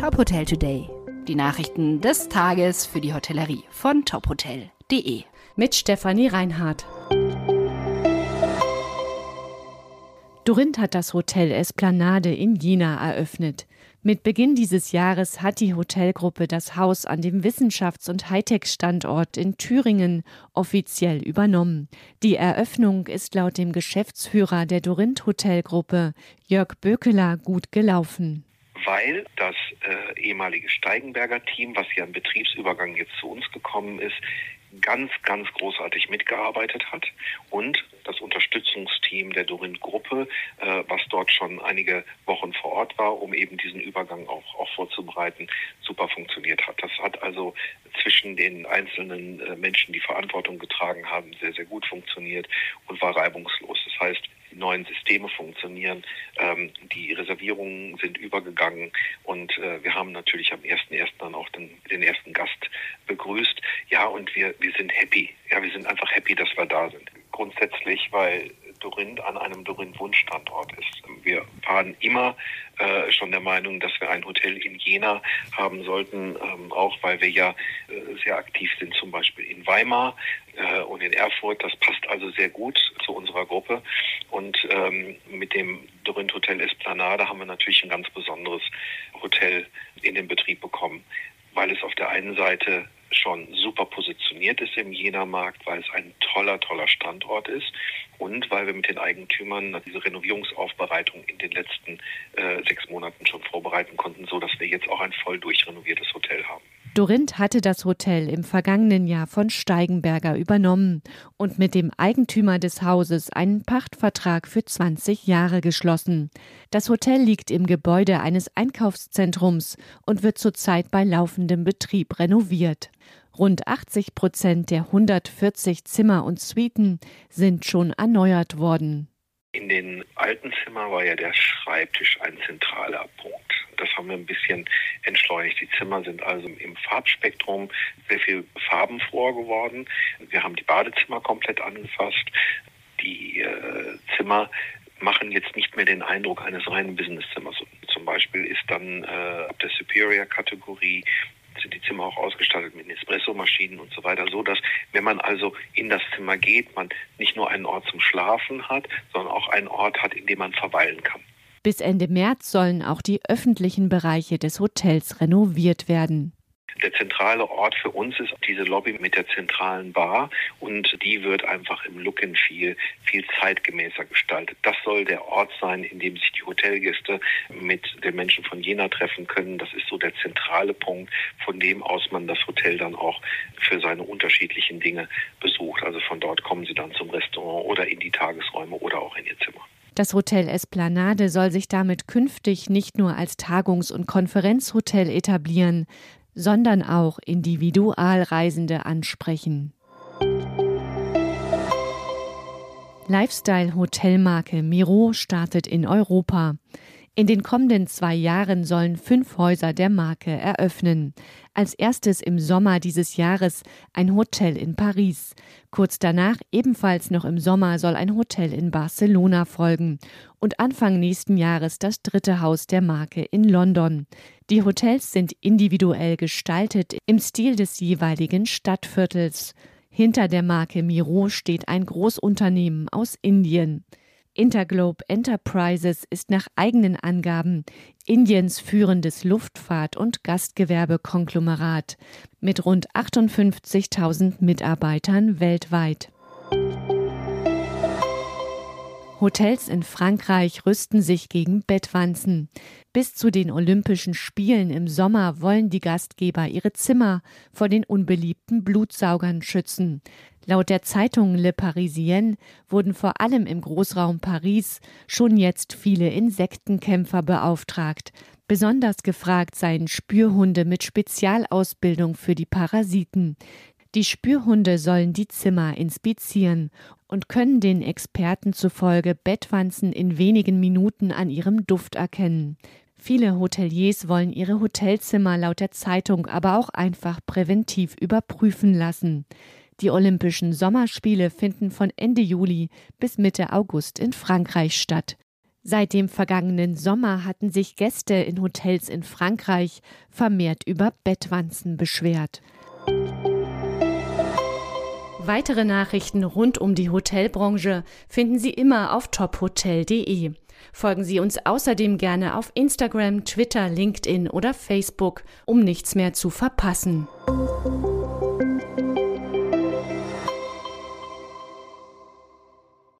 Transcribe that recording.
Top Hotel Today. Die Nachrichten des Tages für die Hotellerie von tophotel.de. Mit Stefanie Reinhardt. Dorinth hat das Hotel Esplanade in Jena eröffnet. Mit Beginn dieses Jahres hat die Hotelgruppe das Haus an dem Wissenschafts- und Hightech-Standort in Thüringen offiziell übernommen. Die Eröffnung ist laut dem Geschäftsführer der Dorinth Hotelgruppe, Jörg Bökeler, gut gelaufen weil das äh, ehemalige Steigenberger Team, was ja im Betriebsübergang jetzt zu uns gekommen ist, ganz, ganz großartig mitgearbeitet hat und das Unterstützungsteam der Dorin-Gruppe, äh, was dort schon einige Wochen vor Ort war, um eben diesen Übergang auch, auch vorzubereiten, super funktioniert hat. Das hat also zwischen den einzelnen äh, Menschen, die Verantwortung getragen haben, sehr, sehr gut funktioniert und war reibungslos. Das heißt, die neuen Systeme funktionieren, ähm, die Reservierungen sind übergegangen und äh, wir haben natürlich am 1.1. dann auch den, den ersten Gast begrüßt. Ja, und wir, wir sind happy. Ja, wir sind einfach happy, dass wir da sind. Grundsätzlich, weil Dorinth an einem Dorinth-Wunschstandort ist. Wir waren immer äh, schon der Meinung, dass wir ein Hotel in Jena haben sollten, ähm, auch weil wir ja äh, sehr aktiv sind, zum Beispiel in Weimar äh, und in Erfurt. Das passt also sehr gut zu unserer Gruppe. Und ähm, mit dem Dorinth Hotel Esplanade haben wir natürlich ein ganz besonderes Hotel in den Betrieb bekommen, weil es auf der einen Seite schon super positioniert ist im Jena-Markt, weil es ein toller, toller Standort ist und weil wir mit den Eigentümern diese Renovierungsaufbereitung in den letzten äh, sechs Monaten schon vorbereiten konnten, so dass wir jetzt auch ein voll durchrenoviertes Hotel haben. Dorinth hatte das Hotel im vergangenen Jahr von Steigenberger übernommen und mit dem Eigentümer des Hauses einen Pachtvertrag für 20 Jahre geschlossen. Das Hotel liegt im Gebäude eines Einkaufszentrums und wird zurzeit bei laufendem Betrieb renoviert. Rund 80 Prozent der 140 Zimmer und Suiten sind schon erneuert worden. In den alten Zimmern war ja der Schreibtisch ein zentraler Punkt. Das haben wir ein bisschen entschleunigt. Die Zimmer sind also im Farbspektrum sehr viel farbenfroher geworden. Wir haben die Badezimmer komplett angefasst. Die äh, Zimmer machen jetzt nicht mehr den Eindruck eines reinen Businesszimmers. Zum Beispiel ist dann äh, ab der Superior-Kategorie sind die Zimmer auch ausgestattet mit Espresso-Maschinen und so weiter, so dass wenn man also in das Zimmer geht, man nicht nur einen Ort zum Schlafen hat, sondern auch einen Ort hat, in dem man verweilen kann. Bis Ende März sollen auch die öffentlichen Bereiche des Hotels renoviert werden. Der zentrale Ort für uns ist diese Lobby mit der zentralen Bar und die wird einfach im Look and Feel viel zeitgemäßer gestaltet. Das soll der Ort sein, in dem sich die Hotelgäste mit den Menschen von Jena treffen können. Das ist so der zentrale Punkt, von dem aus man das Hotel dann auch für seine unterschiedlichen Dinge besucht. Also von dort kommen sie dann zum Restaurant oder in die Tagesräume oder auch in ihr Zimmer. Das Hotel Esplanade soll sich damit künftig nicht nur als Tagungs- und Konferenzhotel etablieren, sondern auch Individualreisende ansprechen. Lifestyle-Hotelmarke Miro startet in Europa. In den kommenden zwei Jahren sollen fünf Häuser der Marke eröffnen. Als erstes im Sommer dieses Jahres ein Hotel in Paris. Kurz danach, ebenfalls noch im Sommer, soll ein Hotel in Barcelona folgen. Und Anfang nächsten Jahres das dritte Haus der Marke in London. Die Hotels sind individuell gestaltet im Stil des jeweiligen Stadtviertels. Hinter der Marke Miro steht ein Großunternehmen aus Indien. Interglobe Enterprises ist nach eigenen Angaben Indiens führendes Luftfahrt- und Gastgewerbekonglomerat mit rund 58.000 Mitarbeitern weltweit. Hotels in Frankreich rüsten sich gegen Bettwanzen. Bis zu den Olympischen Spielen im Sommer wollen die Gastgeber ihre Zimmer vor den unbeliebten Blutsaugern schützen. Laut der Zeitung Le Parisien wurden vor allem im Großraum Paris schon jetzt viele Insektenkämpfer beauftragt. Besonders gefragt seien Spürhunde mit Spezialausbildung für die Parasiten. Die Spürhunde sollen die Zimmer inspizieren und können den Experten zufolge Bettwanzen in wenigen Minuten an ihrem Duft erkennen. Viele Hoteliers wollen ihre Hotelzimmer laut der Zeitung aber auch einfach präventiv überprüfen lassen. Die Olympischen Sommerspiele finden von Ende Juli bis Mitte August in Frankreich statt. Seit dem vergangenen Sommer hatten sich Gäste in Hotels in Frankreich vermehrt über Bettwanzen beschwert. Weitere Nachrichten rund um die Hotelbranche finden Sie immer auf tophotel.de. Folgen Sie uns außerdem gerne auf Instagram, Twitter, LinkedIn oder Facebook, um nichts mehr zu verpassen.